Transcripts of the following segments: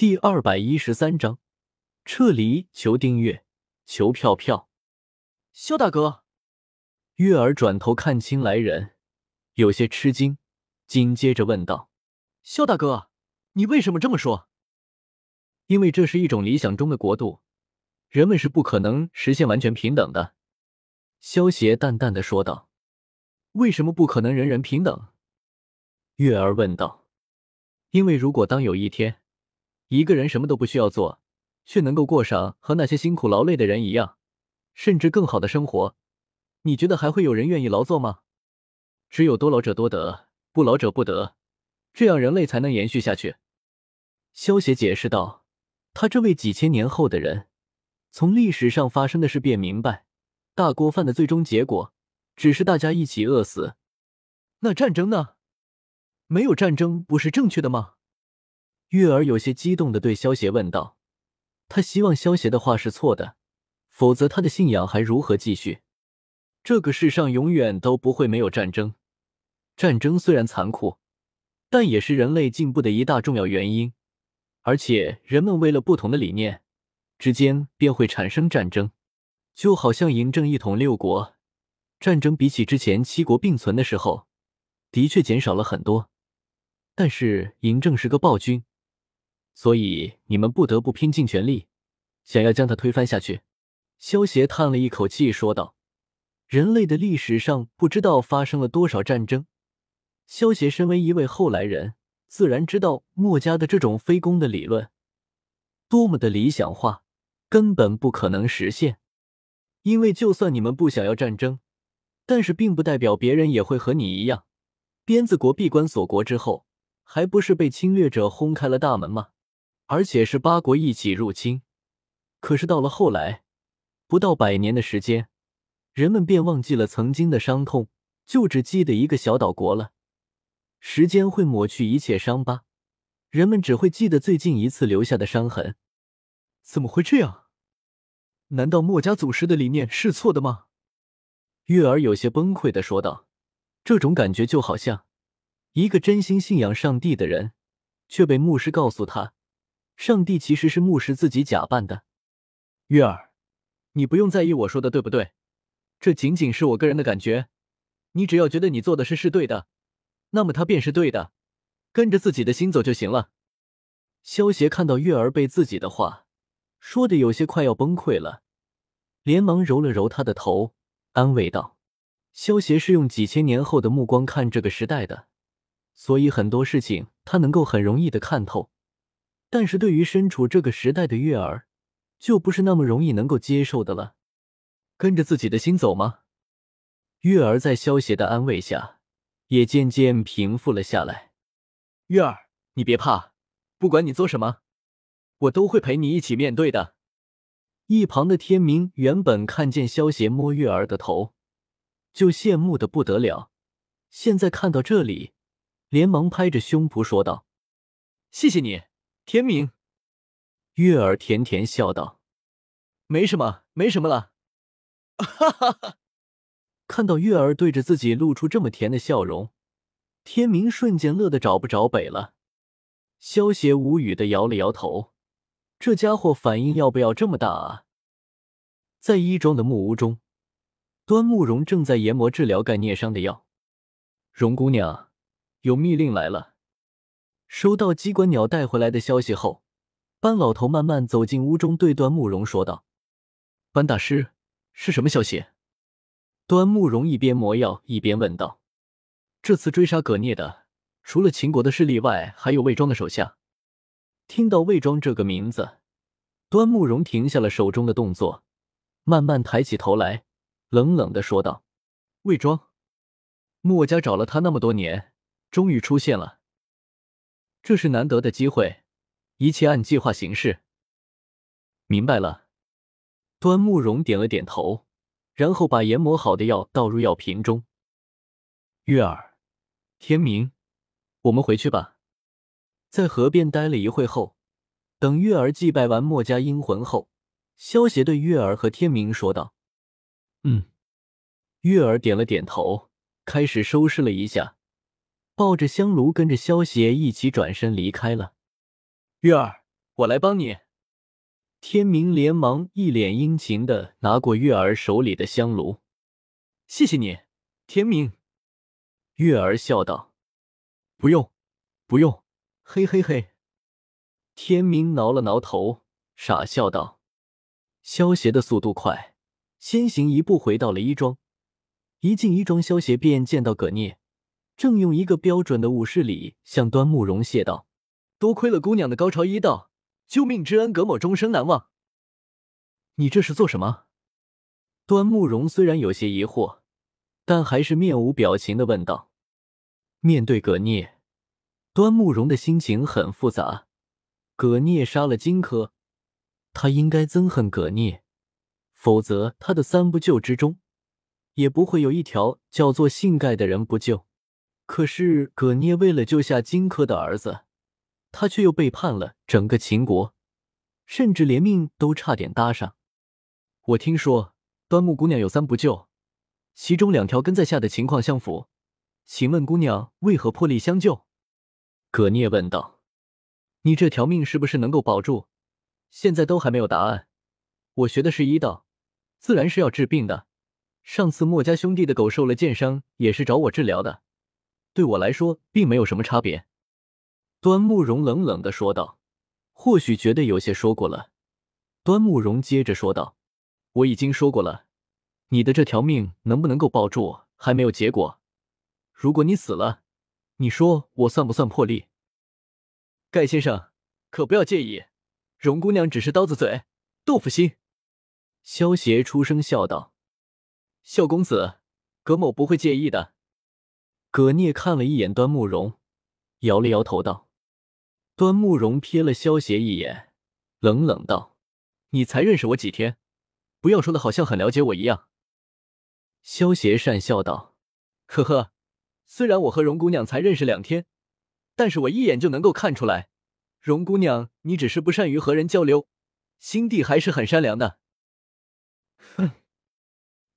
第二百一十三章撤离。求订阅，求票票。萧大哥，月儿转头看清来人，有些吃惊，紧接着问道：“萧大哥，你为什么这么说？”因为这是一种理想中的国度，人们是不可能实现完全平等的。”萧邪淡淡的说道。“为什么不可能人人平等？”月儿问道。“因为如果当有一天……”一个人什么都不需要做，却能够过上和那些辛苦劳累的人一样，甚至更好的生活，你觉得还会有人愿意劳作吗？只有多劳者多得，不劳者不得，这样人类才能延续下去。萧协解释道：“他这位几千年后的人，从历史上发生的事便明白，大锅饭的最终结果只是大家一起饿死。那战争呢？没有战争不是正确的吗？”月儿有些激动的对萧邪问道：“他希望萧邪的话是错的，否则他的信仰还如何继续？这个世上永远都不会没有战争。战争虽然残酷，但也是人类进步的一大重要原因。而且人们为了不同的理念之间便会产生战争，就好像嬴政一统六国，战争比起之前七国并存的时候，的确减少了很多。但是嬴政是个暴君。”所以你们不得不拼尽全力，想要将他推翻下去。”萧协叹了一口气说道，“人类的历史上不知道发生了多少战争。萧协身为一位后来人，自然知道墨家的这种非攻的理论多么的理想化，根本不可能实现。因为就算你们不想要战争，但是并不代表别人也会和你一样。鞭子国闭关锁国之后，还不是被侵略者轰开了大门吗？”而且是八国一起入侵，可是到了后来，不到百年的时间，人们便忘记了曾经的伤痛，就只记得一个小岛国了。时间会抹去一切伤疤，人们只会记得最近一次留下的伤痕。怎么会这样？难道墨家祖师的理念是错的吗？月儿有些崩溃的说道。这种感觉就好像一个真心信仰上帝的人，却被牧师告诉他。上帝其实是牧师自己假扮的，月儿，你不用在意我说的对不对，这仅仅是我个人的感觉。你只要觉得你做的事是对的，那么它便是对的，跟着自己的心走就行了。萧协看到月儿被自己的话说的有些快要崩溃了，连忙揉了揉他的头，安慰道：“萧协是用几千年后的目光看这个时代的，所以很多事情他能够很容易的看透。”但是对于身处这个时代的月儿，就不是那么容易能够接受的了。跟着自己的心走吗？月儿在萧邪的安慰下，也渐渐平复了下来。月儿，你别怕，不管你做什么，我都会陪你一起面对的。一旁的天明原本看见萧邪摸月儿的头，就羡慕的不得了，现在看到这里，连忙拍着胸脯说道：“谢谢你。”天明，月儿甜甜笑道：“没什么，没什么了。”哈哈哈！看到月儿对着自己露出这么甜的笑容，天明瞬间乐得找不着北了。萧邪无语的摇了摇头，这家伙反应要不要这么大啊？在一庄的木屋中，端木荣正在研磨治疗盖孽伤的药。荣姑娘，有密令来了。收到机关鸟带回来的消息后，班老头慢慢走进屋中，对端木荣说道：“班大师，是什么消息？”端木荣一边磨药一边问道：“这次追杀葛聂的，除了秦国的势力外，还有魏庄的手下。”听到魏庄这个名字，端木荣停下了手中的动作，慢慢抬起头来，冷冷的说道：“魏庄，墨家找了他那么多年，终于出现了。”这是难得的机会，一切按计划行事。明白了。端木荣点了点头，然后把研磨好的药倒入药瓶中。月儿，天明，我们回去吧。在河边待了一会后，等月儿祭拜完墨家阴魂后，萧协对月儿和天明说道：“嗯。”月儿点了点头，开始收拾了一下。抱着香炉，跟着萧邪一起转身离开了。月儿，我来帮你。天明连忙一脸殷勤的拿过月儿手里的香炉，谢谢你，天明。月儿笑道：“不用，不用。”嘿嘿嘿。天明挠了挠头，傻笑道：“萧邪的速度快，先行一步回到了衣庄。一进衣庄，萧邪便见到葛聂，正用一个标准的武士礼向端木蓉谢道：‘多亏了姑娘的高超医道。’”救命之恩，葛某终生难忘。你这是做什么？端木蓉虽然有些疑惑，但还是面无表情的问道。面对葛聂，端木蓉的心情很复杂。葛聂杀了荆轲，他应该憎恨葛聂，否则他的三不救之中，也不会有一条叫做姓盖的人不救。可是葛聂为了救下荆轲的儿子。他却又背叛了整个秦国，甚至连命都差点搭上。我听说端木姑娘有三不救，其中两条跟在下的情况相符，请问姑娘为何破例相救？葛聂问道：“你这条命是不是能够保住？现在都还没有答案。我学的是医道，自然是要治病的。上次墨家兄弟的狗受了箭伤，也是找我治疗的，对我来说并没有什么差别。”端木荣冷冷的说道：“或许觉得有些说过了。”端木荣接着说道：“我已经说过了，你的这条命能不能够保住还没有结果。如果你死了，你说我算不算破例？”盖先生可不要介意，荣姑娘只是刀子嘴豆腐心。”萧邪出声笑道：“萧公子，葛某不会介意的。”葛聂看了一眼端木荣，摇了摇头道。端木荣瞥了萧邪一眼，冷冷道：“你才认识我几天，不要说的好像很了解我一样。”萧邪讪笑道：“呵呵，虽然我和荣姑娘才认识两天，但是我一眼就能够看出来，荣姑娘你只是不善于和人交流，心地还是很善良的。”哼！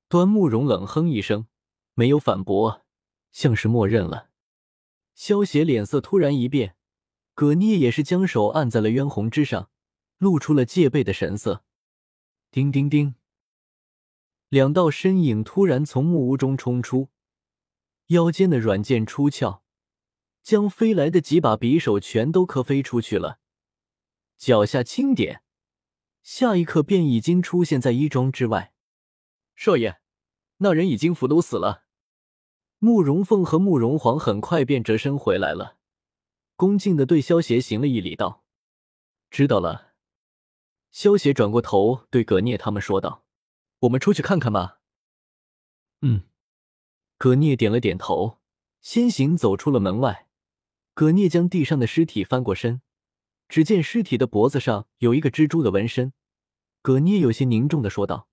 端木荣冷哼一声，没有反驳，像是默认了。萧邪脸色突然一变。葛聂也是将手按在了渊红之上，露出了戒备的神色。叮叮叮，两道身影突然从木屋中冲出，腰间的软剑出鞘，将飞来的几把匕首全都磕飞出去了。脚下轻点，下一刻便已经出现在衣庄之外。少爷，那人已经服毒死了。慕容凤和慕容皇很快便折身回来了。恭敬的对萧邪行了一礼，道：“知道了。”萧邪转过头对葛聂他们说道：“我们出去看看吧。”嗯，葛聂点了点头，先行走出了门外。葛聂将地上的尸体翻过身，只见尸体的脖子上有一个蜘蛛的纹身。葛聂有些凝重的说道：“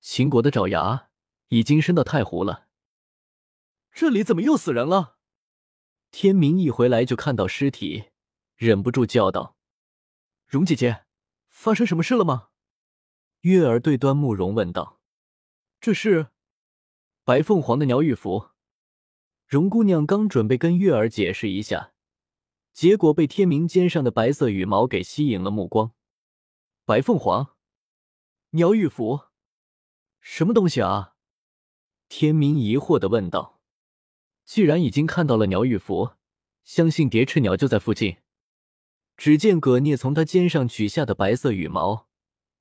秦国的爪牙已经伸到太湖了，这里怎么又死人了？”天明一回来就看到尸体，忍不住叫道：“荣姐姐，发生什么事了吗？”月儿对端木蓉问道：“这是白凤凰的鸟羽服。”荣姑娘刚准备跟月儿解释一下，结果被天明肩上的白色羽毛给吸引了目光。白凤凰，鸟羽服，什么东西啊？天明疑惑的问道。既然已经看到了鸟羽服，相信蝶翅鸟就在附近。只见葛聂从他肩上取下的白色羽毛，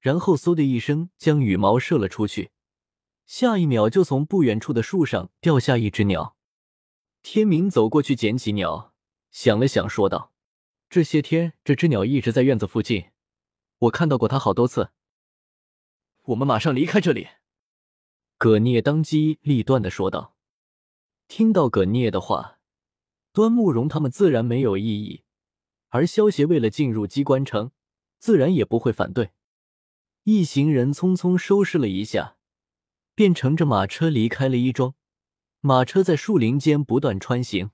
然后嗖的一声将羽毛射了出去，下一秒就从不远处的树上掉下一只鸟。天明走过去捡起鸟，想了想，说道：“这些天这只鸟一直在院子附近，我看到过它好多次。我们马上离开这里。”葛聂当机立断的说道。听到葛聂的话，端木荣他们自然没有异议，而萧协为了进入机关城，自然也不会反对。一行人匆匆收拾了一下，便乘着马车离开了一庄。马车在树林间不断穿行。